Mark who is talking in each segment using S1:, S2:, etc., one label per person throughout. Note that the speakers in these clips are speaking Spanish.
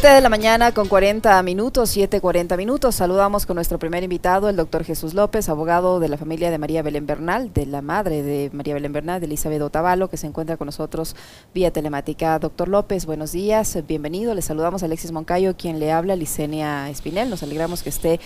S1: 7 de la mañana con 40 minutos, 7.40 minutos. Saludamos con nuestro primer invitado, el doctor Jesús López, abogado de la familia de María Belén Bernal, de la madre de María Belén Bernal, de Elizabeth Otavalo, que se encuentra con nosotros vía telemática. Doctor López, buenos días, bienvenido. Le saludamos a Alexis Moncayo, quien le habla, Licenia Espinel. Nos alegramos que esté,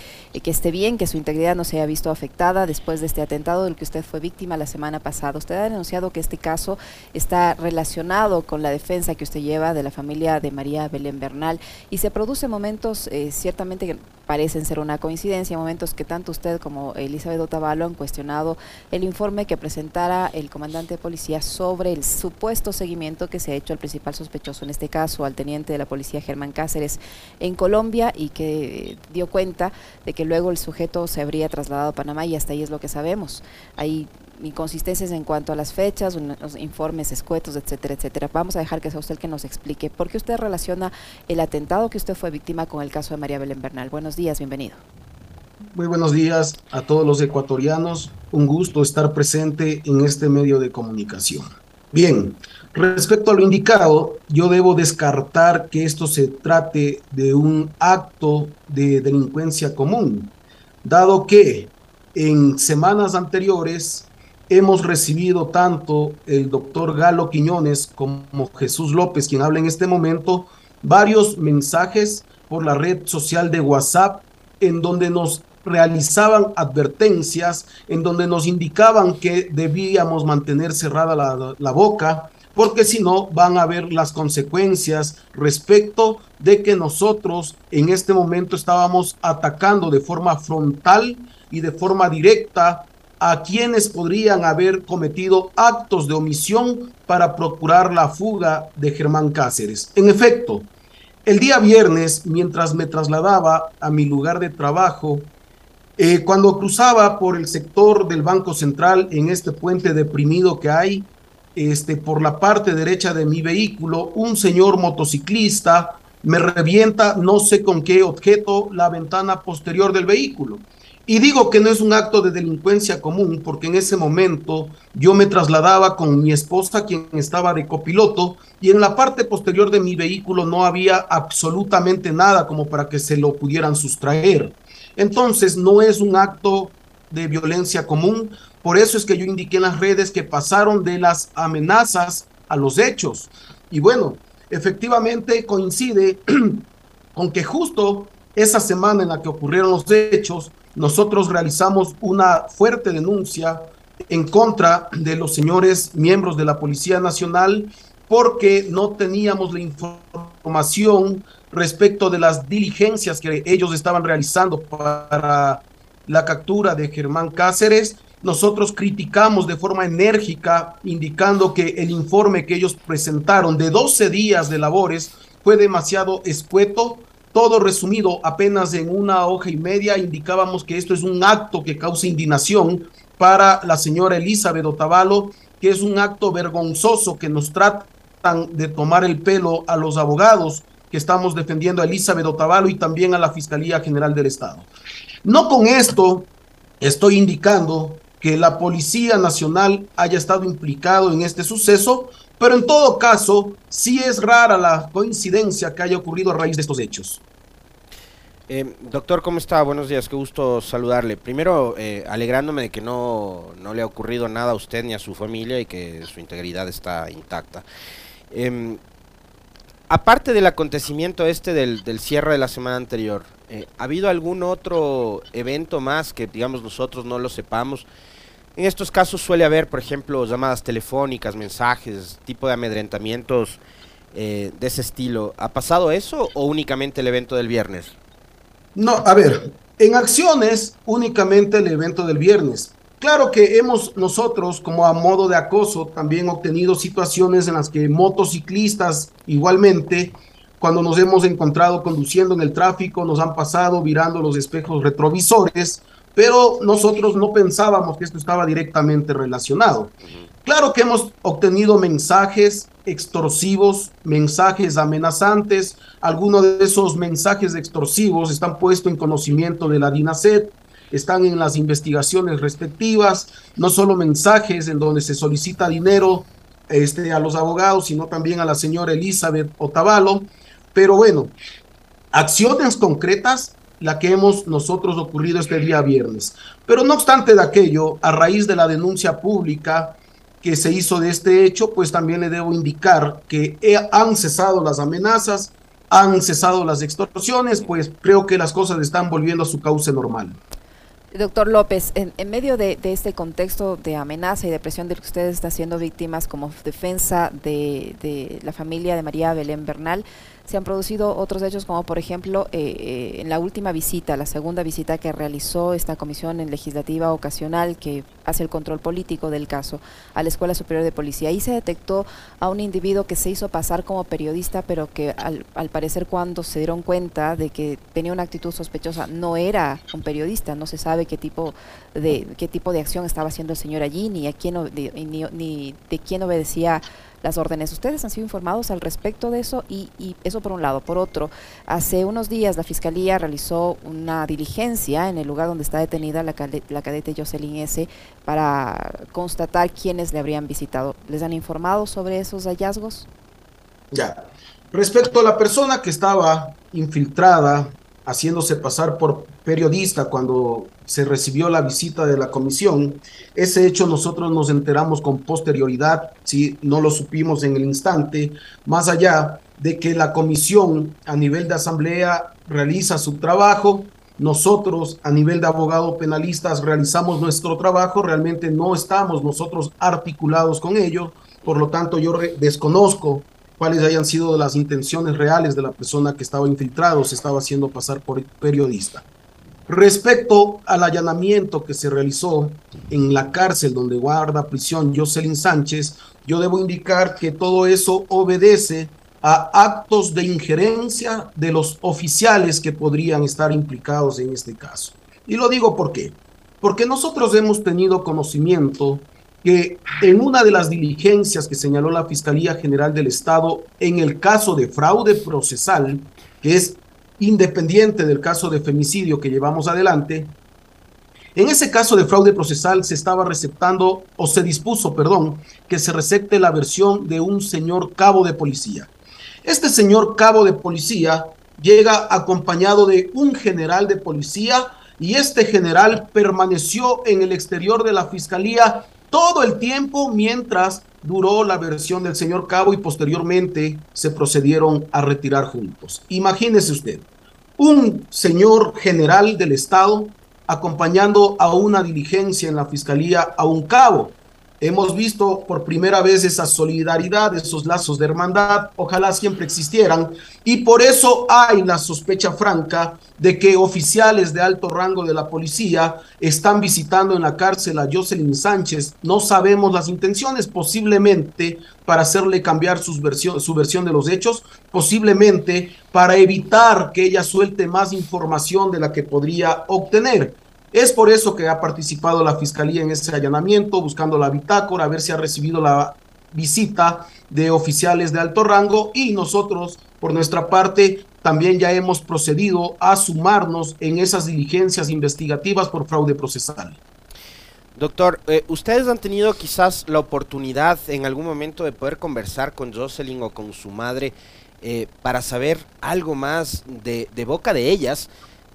S1: que esté bien, que su integridad no se haya visto afectada después de este atentado del que usted fue víctima la semana pasada. Usted ha denunciado que este caso está relacionado con la defensa que usted lleva de la familia de María Belén Bernal y se producen momentos eh, ciertamente parecen ser una coincidencia, momentos que tanto usted como Elizabeth Otavalo han cuestionado el informe que presentara el comandante de policía sobre el supuesto seguimiento que se ha hecho al principal sospechoso en este caso, al teniente de la policía Germán Cáceres en Colombia y que dio cuenta de que luego el sujeto se habría trasladado a Panamá y hasta ahí es lo que sabemos. Hay inconsistencias en cuanto a las fechas, los informes escuetos, etcétera, etcétera. Vamos a dejar que sea usted el que nos explique por qué usted relaciona el atentado que usted fue víctima con el caso de María Belén Bernal. Buenos días, bienvenido.
S2: Muy buenos días a todos los ecuatorianos. Un gusto estar presente en este medio de comunicación. Bien, respecto a lo indicado, yo debo descartar que esto se trate de un acto de delincuencia común, dado que en semanas anteriores hemos recibido tanto el doctor Galo Quiñones como Jesús López, quien habla en este momento, varios mensajes por la red social de WhatsApp en donde nos realizaban advertencias, en donde nos indicaban que debíamos mantener cerrada la, boca, porque si no van a haber las consecuencias respecto de que nosotros en este momento estábamos atacando de forma frontal y de forma directa a quienes podrían haber cometido actos de omisión para procurar la fuga de Germán Cáceres. En efecto, el día viernes, mientras me trasladaba a mi lugar de trabajo, eh, cuando cruzaba por el sector del Banco Central en este puente deprimido que hay, este, por la parte derecha de mi vehículo, un señor motociclista me revienta, no sé con qué objeto, la ventana posterior del vehículo. Y digo que no es un acto de delincuencia común porque en ese momento yo me trasladaba con mi esposa, quien estaba de copiloto, y en la parte posterior de mi vehículo no había absolutamente nada como para que se lo pudieran sustraer. Entonces no es un acto de violencia común, por eso es que yo indiqué en las redes que pasaron de las amenazas a los hechos. Y bueno, efectivamente coincide con que justo esa semana en la que ocurrieron los hechos, nosotros realizamos una fuerte denuncia en contra de los señores miembros de la Policía Nacional porque no teníamos la información respecto de las diligencias que ellos estaban realizando para la captura de Germán Cáceres. Nosotros criticamos de forma enérgica, indicando que el informe que ellos presentaron de 12 días de labores fue demasiado escueto, todo resumido apenas en una hoja y media, indicábamos que esto es un acto que causa indignación para la señora Elizabeth Otavalo, que es un acto vergonzoso que nos tratan de tomar el pelo a los abogados que estamos defendiendo a Elizabeth Otavalo y también a la Fiscalía General del Estado. No con esto estoy indicando que la Policía Nacional haya estado implicado en este suceso, pero en todo caso, sí es rara la coincidencia que haya ocurrido a raíz de estos hechos.
S3: Eh, doctor, ¿cómo está? Buenos días, qué gusto saludarle. Primero, eh, alegrándome de que no, no, le ha ocurrido nada a usted ni a su familia y que su integridad está intacta. Eh, aparte del acontecimiento este del, del, cierre de la semana anterior, eh, ¿ha habido algún otro evento más que, digamos, nosotros no lo sepamos? En estos casos suele haber, por ejemplo, llamadas telefónicas, mensajes, tipo de amedrentamientos eh, de ese estilo. ¿Ha pasado eso o únicamente el evento del viernes?
S2: No, a ver, en acciones únicamente el evento del viernes. Claro que hemos nosotros, como a modo de acoso, también obtenido situaciones en las que motociclistas igualmente, cuando nos hemos encontrado conduciendo en el tráfico, nos han pasado virando los espejos retrovisores pero nosotros no pensábamos que esto estaba directamente relacionado. Claro que hemos obtenido mensajes extorsivos, mensajes amenazantes, algunos de esos mensajes extorsivos están puestos en conocimiento de la DINASET, están en las investigaciones respectivas, no solo mensajes en donde se solicita dinero este, a los abogados, sino también a la señora Elizabeth Otavalo, Pero bueno, acciones concretas la que hemos nosotros ocurrido este día viernes. Pero no obstante de aquello, a raíz de la denuncia pública que se hizo de este hecho, pues también le debo indicar que han cesado las amenazas, han cesado las extorsiones, pues creo que las cosas están volviendo a su cauce normal.
S1: Doctor López, en, medio de, este contexto de amenaza y de presión del que usted está siendo víctimas como defensa de, de la familia de María Belén Bernal, se han producido otros hechos como por ejemplo eh, eh, en la última visita, la segunda visita que realizó esta comisión en legislativa ocasional que hace el control político del caso a la Escuela Superior de Policía. Ahí se detectó a un individuo que se hizo pasar como periodista, pero que al, al parecer cuando se dieron cuenta de que tenía una actitud sospechosa no era un periodista, no se sabe qué tipo de qué tipo de acción estaba haciendo el señor allí ni a quién ni, ni de quién obedecía las órdenes. ¿Ustedes han sido informados al respecto de eso? Y, eso por un lado. Por otro, hace unos días la Fiscalía realizó una diligencia en el lugar donde está detenida la, la cadete Jocelyn S. para constatar quiénes le habrían visitado. ¿Les han informado sobre esos hallazgos?
S2: Ya. Respecto a la persona que estaba infiltrada haciéndose pasar por periodista cuando se recibió la visita de la comisión. Ese hecho nosotros nos enteramos con posterioridad, si no lo supimos en el instante, más allá de que la comisión a nivel de asamblea realiza su trabajo, nosotros a nivel de abogados penalistas realizamos nuestro trabajo, realmente no estamos nosotros articulados con ello, por lo tanto yo desconozco cuáles hayan sido las intenciones reales de la persona que estaba infiltrado o se estaba haciendo pasar por periodista. Respecto al allanamiento que se realizó en la cárcel donde guarda prisión Jocelyn Sánchez, yo debo indicar que todo eso obedece a actos de injerencia de los oficiales que podrían estar implicados en este caso. Y lo digo por qué. Porque nosotros hemos tenido conocimiento que en una de las diligencias que señaló la Fiscalía General del Estado en el caso de fraude procesal, que es independiente del caso de femicidio que llevamos adelante, en ese caso de fraude procesal se estaba receptando, o se dispuso, perdón, que se recepte la versión de un señor cabo de policía. Este señor cabo de policía llega acompañado de un general de policía y este general permaneció en el exterior de la fiscalía todo el tiempo mientras duró la versión del señor Cabo y posteriormente se procedieron a retirar juntos. Imagínese usted, un señor general del Estado acompañando a una diligencia en la Fiscalía a un cabo Hemos visto por primera vez esa solidaridad, esos lazos de hermandad, ojalá siempre existieran, y por eso hay la sospecha franca de que oficiales de alto rango de la policía están visitando en la cárcel a Jocelyn Sánchez. No sabemos las intenciones, posiblemente para hacerle cambiar su versión, su versión de los hechos, posiblemente para evitar que ella suelte más información de la que podría obtener. Es por eso que ha participado la Fiscalía en ese allanamiento, buscando la bitácora, a ver si ha recibido la visita de oficiales de alto rango y nosotros, por nuestra parte, también ya hemos procedido a sumarnos en esas diligencias investigativas por fraude procesal.
S3: Doctor, eh, ¿ustedes han tenido quizás la oportunidad en algún momento de poder conversar con Jocelyn o con su madre eh, para saber algo más de, de boca de ellas?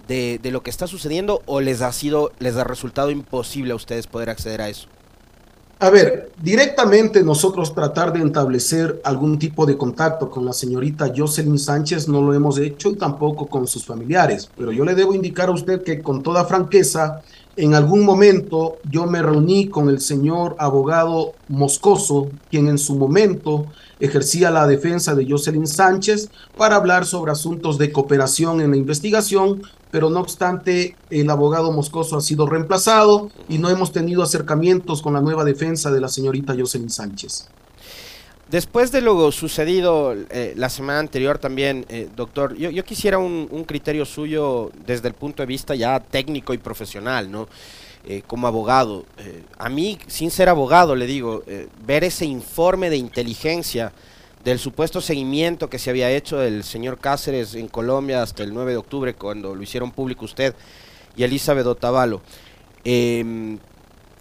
S3: De, lo que está sucediendo o les ha sido, les ha resultado imposible a ustedes poder acceder a eso?
S2: A ver, directamente nosotros tratar de establecer algún tipo de contacto con la señorita Jocelyn Sánchez no lo hemos hecho y tampoco con sus familiares, pero yo le debo indicar a usted que con toda franqueza, en algún momento yo me reuní con el señor abogado Moscoso, quien en su momento ejercía la defensa de Jocelyn Sánchez para hablar sobre asuntos de cooperación en la investigación, pero no obstante el abogado Moscoso ha sido reemplazado y no hemos tenido acercamientos con la nueva defensa de la señorita Jocelyn Sánchez.
S3: Después de lo sucedido eh, la semana anterior también, eh, doctor, yo, quisiera un, criterio suyo desde el punto de vista ya técnico y profesional, ¿no? Eh, como abogado. a mí, sin ser abogado, le digo, ver ese informe de inteligencia del supuesto seguimiento que se había hecho del señor Cáceres en Colombia hasta el 9 de octubre, cuando lo hicieron público usted y Elizabeth Otavalo. Em,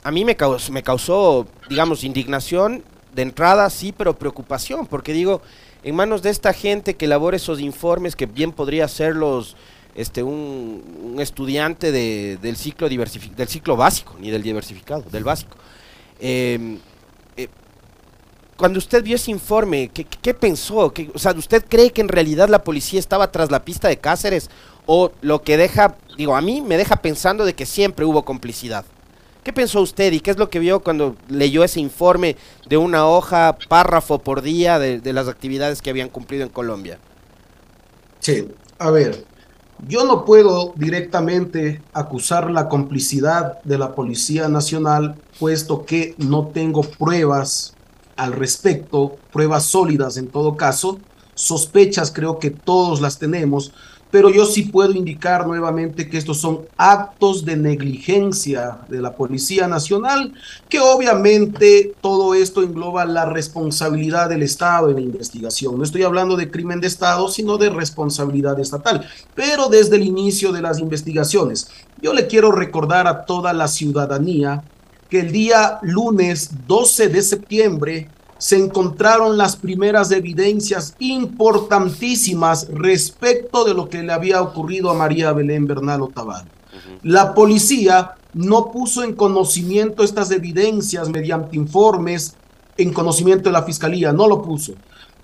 S3: a mí me causó, digamos, indignación de entrada, sí, pero preocupación, porque digo, en manos de esta gente que elabora esos informes que bien podría serlos este, un, estudiante del, ciclo del ciclo básico, ni del diversificado, del básico. Em, eh, cuando usted vio ese informe, ¿qué, pensó? o sea, ¿usted cree que en realidad la policía estaba tras la pista de Cáceres? ¿O lo que deja, digo, a mí me deja pensando de que siempre hubo complicidad? ¿Qué pensó usted y qué es lo que vio cuando leyó ese informe de una hoja, párrafo por día de las actividades que habían cumplido en Colombia?
S2: Sí, a ver, yo no puedo directamente acusar la complicidad de la Policía Nacional, puesto que no tengo pruebas al respecto, pruebas sólidas en todo caso. Sospechas creo que todos las tenemos, pero yo sí puedo indicar nuevamente que estos son actos de negligencia de la Policía Nacional, que obviamente todo esto engloba la responsabilidad del Estado en la investigación. No estoy hablando de crimen de Estado, sino de responsabilidad estatal, pero desde el inicio de las investigaciones. Yo le quiero recordar a toda la ciudadanía que el día lunes 12 de septiembre se encontraron las primeras evidencias importantísimas respecto de lo que le había ocurrido a María Belén Bernal Otavalo. La policía no puso en conocimiento estas evidencias mediante informes en conocimiento de la fiscalía, no lo puso.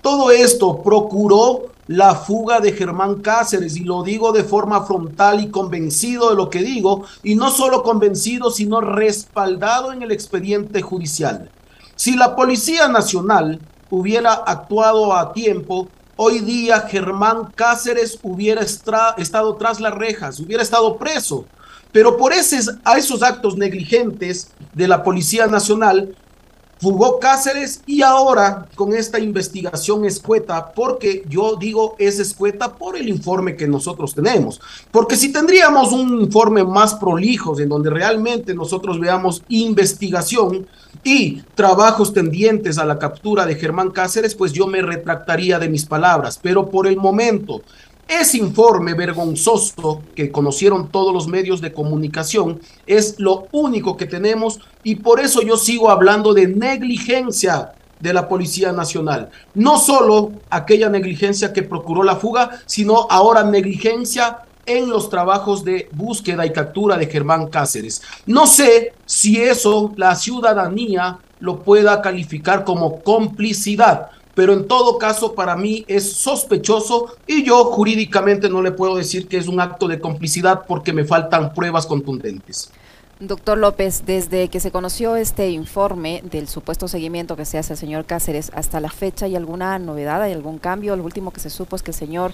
S2: Todo esto procuró la fuga de Germán Cáceres y lo digo de forma frontal y convencido de lo que digo y no solo convencido sino respaldado en el expediente judicial. Si la Policía Nacional hubiera actuado a tiempo, hoy día Germán Cáceres hubiera estado tras las rejas, hubiera estado preso. Pero por esos, a esos actos negligentes de la Policía Nacional, fugó Cáceres y ahora con esta investigación escueta, porque yo digo es escueta por el informe que nosotros tenemos, porque si tendríamos un informe más prolijo en donde realmente nosotros veamos investigación y trabajos tendientes a la captura de Germán Cáceres, pues yo me retractaría de mis palabras, pero por el momento ese informe vergonzoso que conocieron todos los medios de comunicación es lo único que tenemos y por eso yo sigo hablando de negligencia de la Policía Nacional. No solo aquella negligencia que procuró la fuga, sino ahora negligencia en los trabajos de búsqueda y captura de Germán Cáceres. No sé si eso la ciudadanía lo pueda calificar como complicidad, pero en todo caso para mí es sospechoso y yo jurídicamente no le puedo decir que es un acto de complicidad porque me faltan pruebas contundentes.
S1: Doctor López, desde que se conoció este informe del supuesto seguimiento que se hace al señor Cáceres hasta la fecha, ¿hay alguna novedad, hay algún cambio? Lo último que se supo es que el señor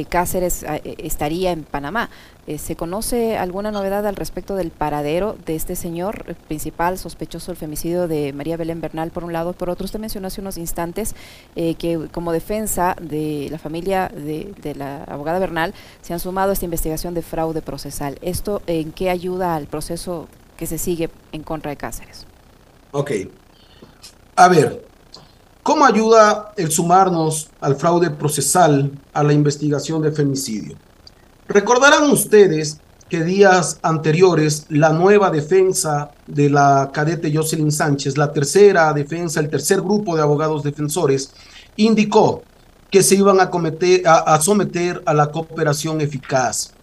S1: eh, Cáceres eh, eh, estaría en Panamá. ¿Se conoce alguna novedad al respecto del paradero de este señor, principal sospechoso del femicidio de María Belén Bernal, por un lado? Por otro, usted mencionó hace unos instantes que como defensa de la familia de, de, la abogada Bernal se han sumado a esta investigación de fraude procesal. ¿Esto en qué ayuda al proceso que se sigue en contra de Cáceres?
S2: Ok. A ver, ¿Cómo ayuda el sumarnos al fraude procesal a la investigación de femicidio? Recordarán ustedes que días anteriores la nueva defensa de la cadete Jocelyn Sánchez, la tercera defensa, el tercer grupo de abogados defensores, indicó que se iban a, a someter a la cooperación eficaz.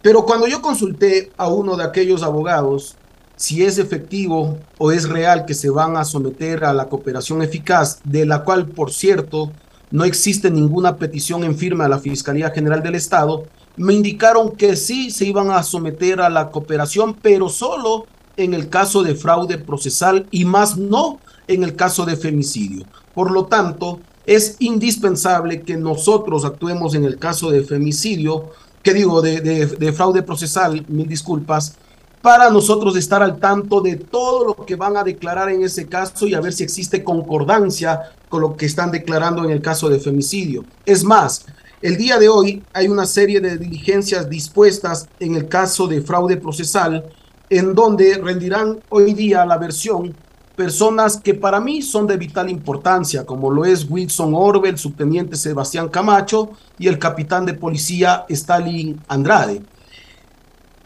S2: Pero cuando yo consulté a uno de aquellos abogados, si es efectivo o es real que se van a someter a la cooperación eficaz, de la cual, por cierto, no existe ninguna petición en firme a la Fiscalía General del Estado, me indicaron que sí se iban a someter a la cooperación, pero solo en el caso de fraude procesal y más no en el caso de femicidio. Por lo tanto, es indispensable que nosotros actuemos en el caso de femicidio, que digo, de, de fraude procesal, mil disculpas, para nosotros estar al tanto de todo lo que van a declarar en ese caso y a ver si existe concordancia con lo que están declarando en el caso de femicidio. Es más, el día de hoy hay una serie de diligencias dispuestas en el caso de fraude procesal, en donde rendirán hoy día la versión personas que para mí son de vital importancia, como lo es Wilson Orbe, el subteniente Sebastián Camacho y el capitán de policía Stalin Andrade.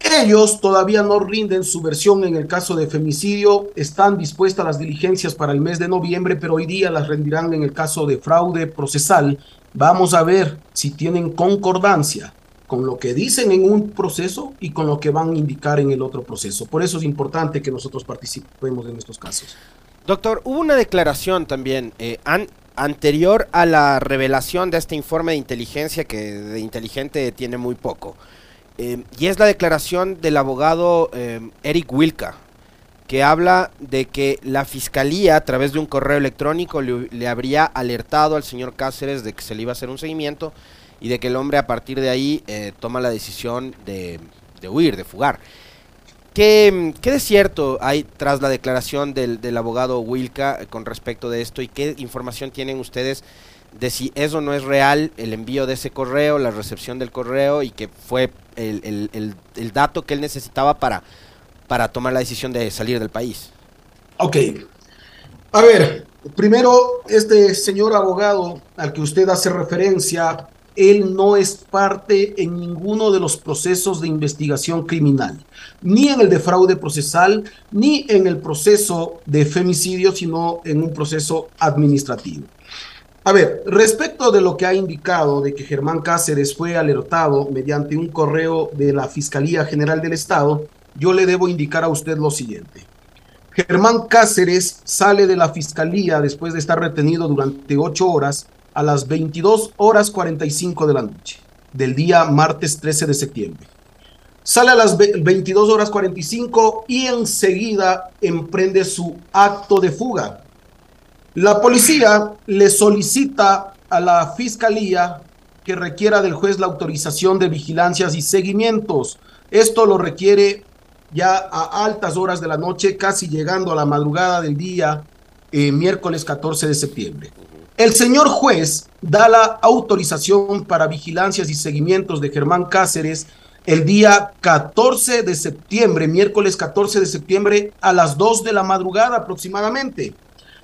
S2: Ellos todavía no rinden su versión en el caso de femicidio, están dispuestas las diligencias para el mes de noviembre, pero hoy día las rendirán en el caso de fraude procesal. Vamos a ver si tienen concordancia con lo que dicen en un proceso y con lo que van a indicar en el otro proceso. Por eso es importante que nosotros participemos en estos casos.
S3: Doctor, hubo una declaración también eh, anterior a la revelación de este informe de inteligencia que de inteligente tiene muy poco. Eh, y es la declaración del abogado eh, Eric Wilka, que habla de que la fiscalía a través de un correo electrónico le, habría alertado al señor Cáceres de que se le iba a hacer un seguimiento y de que el hombre a partir de ahí eh, toma la decisión de, huir, de fugar. ¿Qué, ¿Qué, de cierto hay tras la declaración del, del abogado Wilka con respecto de esto y qué información tienen ustedes de si eso no es real, el envío de ese correo, la recepción del correo y que fue el, el, dato que él necesitaba para, para tomar la decisión de salir del país.
S2: Ok. A ver, primero, este señor abogado al que usted hace referencia, él no es parte en ninguno de los procesos de investigación criminal, ni en el de fraude procesal, ni en el proceso de femicidio, sino en un proceso administrativo. A ver, respecto de lo que ha indicado de que Germán Cáceres fue alertado mediante un correo de la Fiscalía General del Estado, yo le debo indicar a usted lo siguiente. Germán Cáceres sale de la Fiscalía después de estar retenido durante ocho horas a las 22 horas 45 de la noche del día martes 13 de septiembre. Sale a las 22 horas 45 y enseguida emprende su acto de fuga la policía le solicita a la fiscalía que requiera del juez la autorización de vigilancias y seguimientos. Esto lo requiere ya a altas horas de la noche, casi llegando a la madrugada del día eh, miércoles 14 de septiembre. El señor juez da la autorización para vigilancias y seguimientos de Germán Cáceres el día 14 de septiembre, miércoles 14 de septiembre, a las 2 de la madrugada aproximadamente.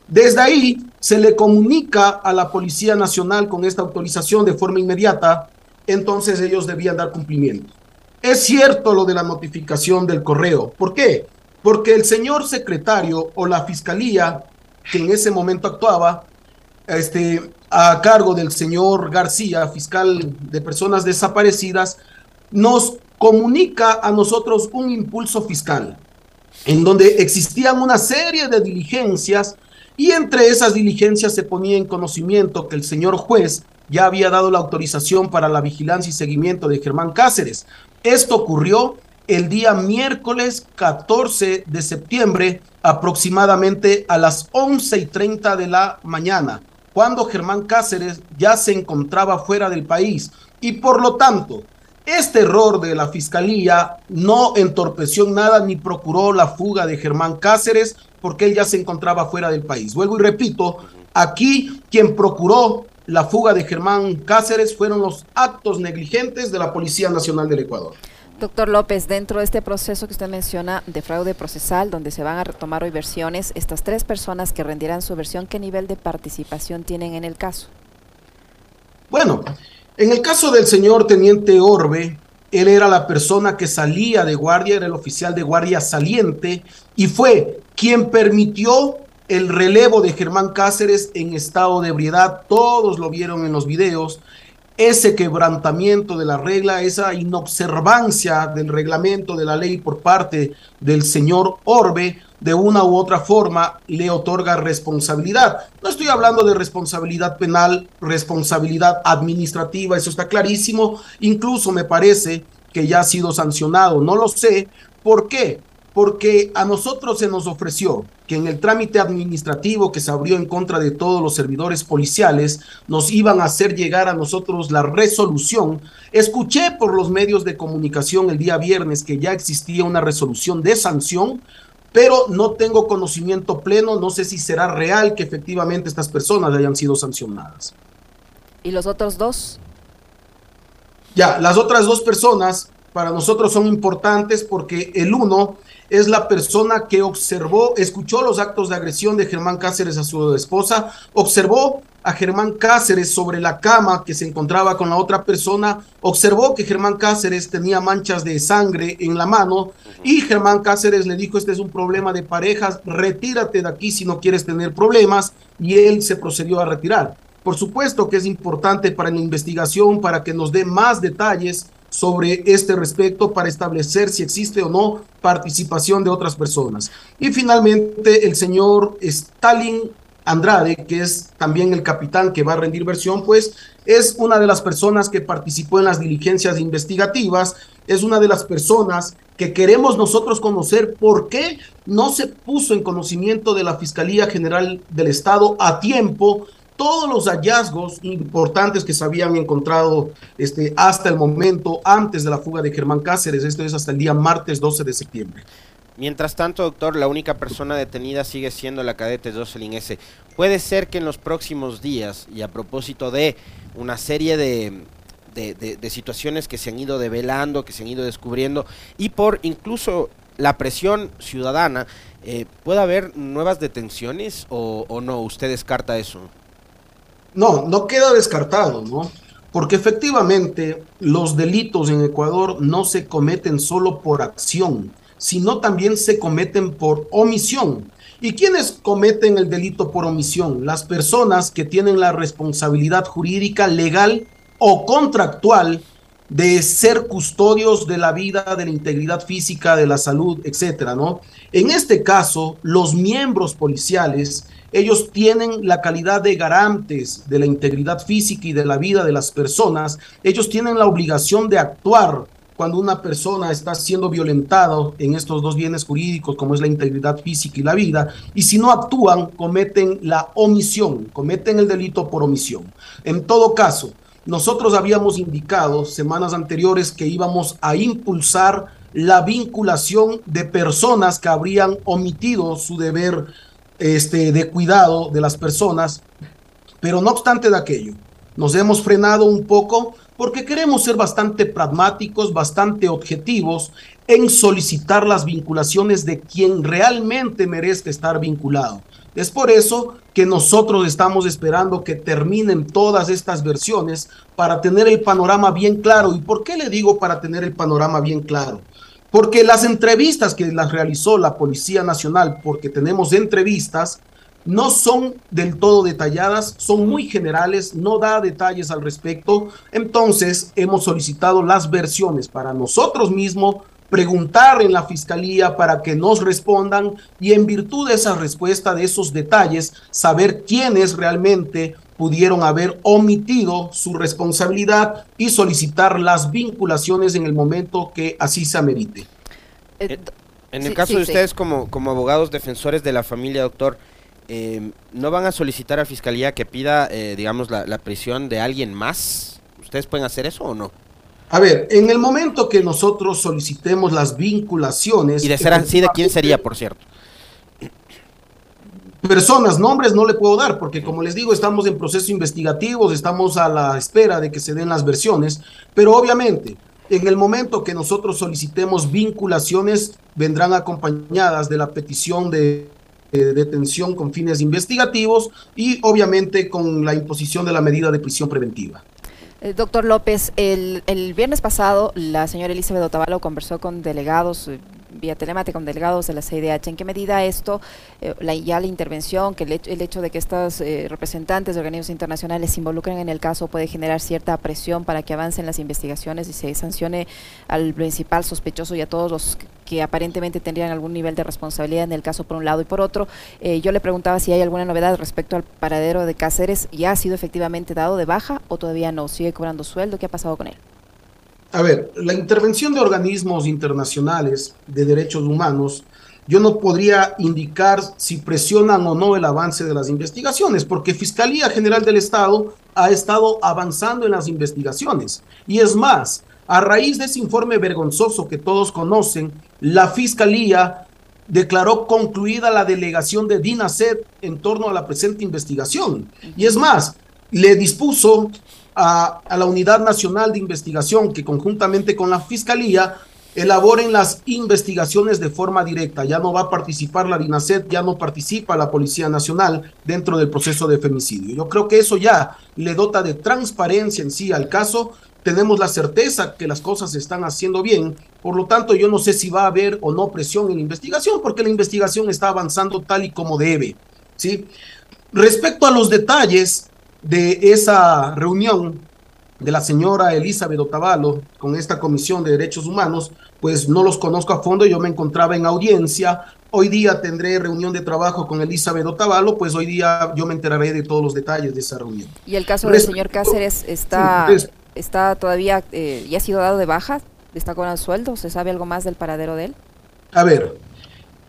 S2: Desde ahí se le comunica a la Policía Nacional con esta autorización de forma inmediata, entonces ellos debían dar cumplimiento. Es cierto lo de la notificación del correo. ¿Por qué? Porque el señor secretario o la fiscalía que en ese momento actuaba, este, a cargo del señor García, fiscal de personas desaparecidas, nos comunica a nosotros un impulso fiscal, en donde existían una serie de diligencias y entre esas diligencias se ponía en conocimiento que el señor juez ya había dado la autorización para la vigilancia y seguimiento de Germán Cáceres. Esto ocurrió el día miércoles 14 de septiembre, aproximadamente a las 11 y 30 de la mañana, cuando Germán Cáceres ya se encontraba fuera del país. Y por lo tanto, este error de la fiscalía no entorpeció nada ni procuró la fuga de Germán Cáceres porque él ya se encontraba fuera del país. Vuelvo y repito, aquí quien procuró la fuga de Germán Cáceres fueron los actos negligentes de la Policía Nacional del Ecuador.
S1: Doctor López, dentro de este proceso que usted menciona de fraude procesal, donde se van a retomar hoy versiones, estas tres personas que rendirán su versión, ¿qué nivel de participación tienen en el caso?
S2: Bueno, en el caso del señor Teniente Orbe, él era la persona que salía de guardia, era el oficial de guardia saliente y fue quien permitió el relevo de Germán Cáceres en estado de ebriedad. Todos lo vieron en los videos. Ese quebrantamiento de la regla, esa inobservancia del reglamento de la ley por parte del señor Orbe, de una u otra forma le otorga responsabilidad. No estoy hablando de responsabilidad penal, responsabilidad administrativa, eso está clarísimo. Incluso me parece que ya ha sido sancionado, no lo sé. ¿Por qué? Porque a nosotros se nos ofreció que en el trámite administrativo que se abrió en contra de todos los servidores policiales, nos iban a hacer llegar a nosotros la resolución. Escuché por los medios de comunicación el día viernes que ya existía una resolución de sanción, pero no tengo conocimiento pleno, no sé si será real que efectivamente estas personas hayan sido sancionadas.
S1: ¿Y los otros dos?
S2: Ya, las otras dos personas para nosotros son importantes porque el uno es la persona que observó, escuchó los actos de agresión de Germán Cáceres a su esposa, observó a Germán Cáceres sobre la cama que se encontraba con la otra persona, observó que Germán Cáceres tenía manchas de sangre en la mano y Germán Cáceres le dijo, este es un problema de parejas, retírate de aquí si no quieres tener problemas y él se procedió a retirar. Por supuesto que es importante para la investigación, para que nos dé más detalles sobre este respecto para establecer si existe o no participación de otras personas. Y finalmente, el señor Stalin Andrade, que es también el capitán que va a rendir versión, pues es una de las personas que participó en las diligencias investigativas, es una de las personas que queremos nosotros conocer por qué no se puso en conocimiento de la Fiscalía General del Estado a tiempo todos los hallazgos importantes que se habían encontrado este, hasta el momento antes de la fuga de Germán Cáceres, esto es hasta el día martes 12 de septiembre.
S3: Mientras tanto, doctor, la única persona detenida sigue siendo la cadete Jocelyn S. ¿Puede ser que en los próximos días, y a propósito de una serie de, de, situaciones que se han ido develando, que se han ido descubriendo, y por incluso la presión ciudadana, eh, ¿puede haber nuevas detenciones o, o no? ¿Usted descarta eso?
S2: No, no queda descartado, ¿no? Porque efectivamente los delitos en Ecuador no se cometen solo por acción, sino también se cometen por omisión. ¿Y quiénes cometen el delito por omisión? Las personas que tienen la responsabilidad jurídica, legal o contractual de ser custodios de la vida, de la integridad física, de la salud, etcétera, ¿no? En este caso, los miembros policiales ellos tienen la calidad de garantes de la integridad física y de la vida de las personas. Ellos tienen la obligación de actuar cuando una persona está siendo violentada en estos dos bienes jurídicos, como es la integridad física y la vida, y si no actúan, cometen la omisión, cometen el delito por omisión. En todo caso, nosotros habíamos indicado semanas anteriores que íbamos a impulsar la vinculación de personas que habrían omitido su deber este, de cuidado de las personas, pero no obstante de aquello, nos hemos frenado un poco porque queremos ser bastante pragmáticos, bastante objetivos en solicitar las vinculaciones de quien realmente merezca estar vinculado. Es por eso que nosotros estamos esperando que terminen todas estas versiones para tener el panorama bien claro. ¿Y por qué le digo para tener el panorama bien claro? Porque las entrevistas que las realizó la Policía Nacional, porque tenemos entrevistas, no son del todo detalladas, son muy generales, no da detalles al respecto. Entonces hemos solicitado las versiones para nosotros mismos preguntar en la fiscalía para que nos respondan y en virtud de esa respuesta, de esos detalles, saber quiénes realmente pudieron haber omitido su responsabilidad y solicitar las vinculaciones en el momento que así se amerite.
S3: Eh, en el caso de ustedes como, como abogados defensores de la familia, doctor, eh, ¿no van a solicitar a Fiscalía que pida, eh, digamos, la, la prisión de alguien más? ¿Ustedes pueden hacer eso o no?
S2: A ver, en el momento que nosotros solicitemos las vinculaciones...
S3: Y de ser así, ¿de quién sería, por cierto?
S2: Personas, nombres no le puedo dar, porque como les digo, estamos en proceso investigativo, estamos a la espera de que se den las versiones, pero obviamente, en el momento que nosotros solicitemos vinculaciones, vendrán acompañadas de la petición de detención con fines investigativos y obviamente con la imposición de la medida de prisión preventiva.
S1: Eh, doctor López, el, el, viernes pasado la señora Elizabeth Otavalo conversó con delegados eh, vía telemática con delegados de la CIDH. ¿En qué medida esto, eh, la, ya la intervención, que el hecho, de que estos eh, representantes de organismos internacionales se involucren en el caso puede generar cierta presión para que avancen las investigaciones y se sancione al principal sospechoso y a todos los que aparentemente tendrían algún nivel de responsabilidad en el caso por un lado y por otro? Eh, yo le preguntaba si hay alguna novedad respecto al paradero de Cáceres. ¿Ya ha sido efectivamente dado de baja o todavía no? ¿Sigue cobrando sueldo? ¿Qué ha pasado con él?
S2: A ver, la intervención de organismos internacionales de derechos humanos, yo no podría indicar si presionan o no el avance de las investigaciones, porque Fiscalía General del Estado ha estado avanzando en las investigaciones. Y es más, a raíz de ese informe vergonzoso que todos conocen, la Fiscalía declaró concluida la delegación de DINASET en torno a la presente investigación. Y es más, le dispuso a, la Unidad Nacional de Investigación que conjuntamente con la Fiscalía elaboren las investigaciones de forma directa. Ya no va a participar la DINASET, ya no participa la Policía Nacional dentro del proceso de femicidio. Yo creo que eso ya le dota de transparencia en sí al caso. Tenemos la certeza que las cosas se están haciendo bien, por lo tanto yo no sé si va a haber o no presión en la investigación, porque la investigación está avanzando tal y como debe. ¿sí? Respecto a los detalles de esa reunión, de la señora Elizabeth Otavalo con esta Comisión de Derechos Humanos, pues no los conozco a fondo, yo me encontraba en audiencia, hoy día tendré reunión de trabajo con Elizabeth Otavalo, pues hoy día yo me enteraré de todos los detalles de esa reunión.
S1: ¿Y el caso del señor Cáceres está, está todavía, eh, ya ha sido dado de baja? ¿Está con el sueldo? ¿Se sabe algo más del paradero de él?
S2: A ver,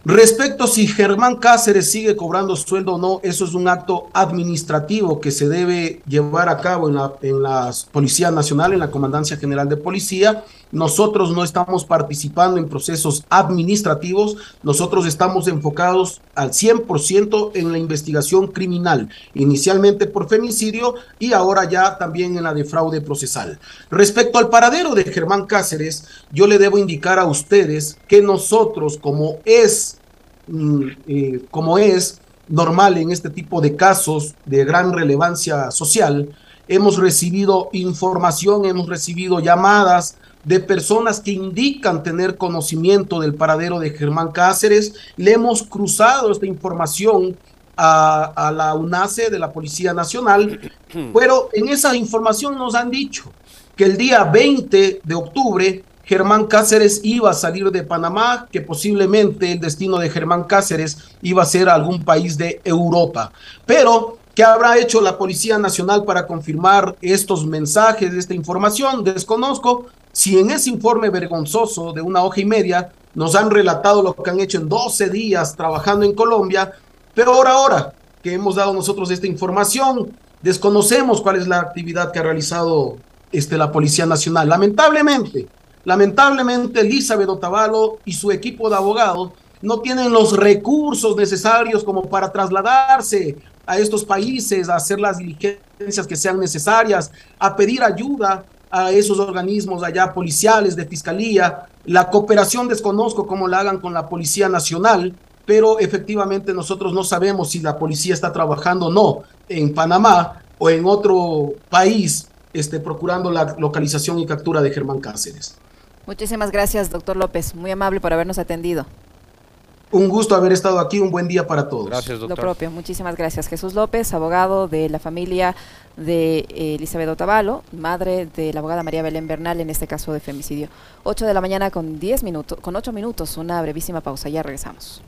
S2: Respecto si Germán Cáceres sigue cobrando sueldo o no, eso es un acto administrativo que se debe llevar a cabo en la, en la Policía Nacional, en la Comandancia General de Policía. Nosotros no estamos participando en procesos administrativos, nosotros estamos enfocados al 100% en la investigación criminal, inicialmente por femicidio y ahora ya también en la de fraude procesal. Respecto al paradero de Germán Cáceres, yo le debo indicar a ustedes que nosotros, como es Mm, eh, como es normal en este tipo de casos de gran relevancia social, hemos recibido información, hemos recibido llamadas de personas que indican tener conocimiento del paradero de Germán Cáceres. Le hemos cruzado esta información a, a, la UNACE de la Policía Nacional, pero en esa información nos han dicho que el día 20 de octubre Germán Cáceres iba a salir de Panamá, que posiblemente el destino de Germán Cáceres iba a ser algún país de Europa. Pero, ¿qué habrá hecho la Policía Nacional para confirmar estos mensajes, esta información? Desconozco. Si en ese informe vergonzoso de una hoja y media nos han relatado lo que han hecho en 12 días trabajando en Colombia, pero ahora, ahora que hemos dado nosotros esta información, desconocemos cuál es la actividad que ha realizado este, la Policía Nacional. Lamentablemente, Lamentablemente, Elizabeth Otavalo y su equipo de abogados no tienen los recursos necesarios como para trasladarse a estos países, a hacer las diligencias que sean necesarias, a pedir ayuda a esos organismos allá policiales, de fiscalía. La cooperación desconozco cómo la hagan con la Policía Nacional, pero efectivamente nosotros no sabemos si la policía está trabajando o no en Panamá o en otro país, este, procurando la localización y captura de Germán Cáceres.
S1: Muchísimas gracias, doctor López. Muy amable por habernos atendido.
S2: Un gusto haber estado aquí, un buen día para todos.
S1: Gracias, doctor. Lo propio, muchísimas gracias. Jesús López, abogado de la familia de eh, Elizabeth Otavalo, madre de la abogada María Belén Bernal en este caso de femicidio. 8 de la mañana con 10 minutos, con 8 minutos, una brevísima pausa, ya regresamos.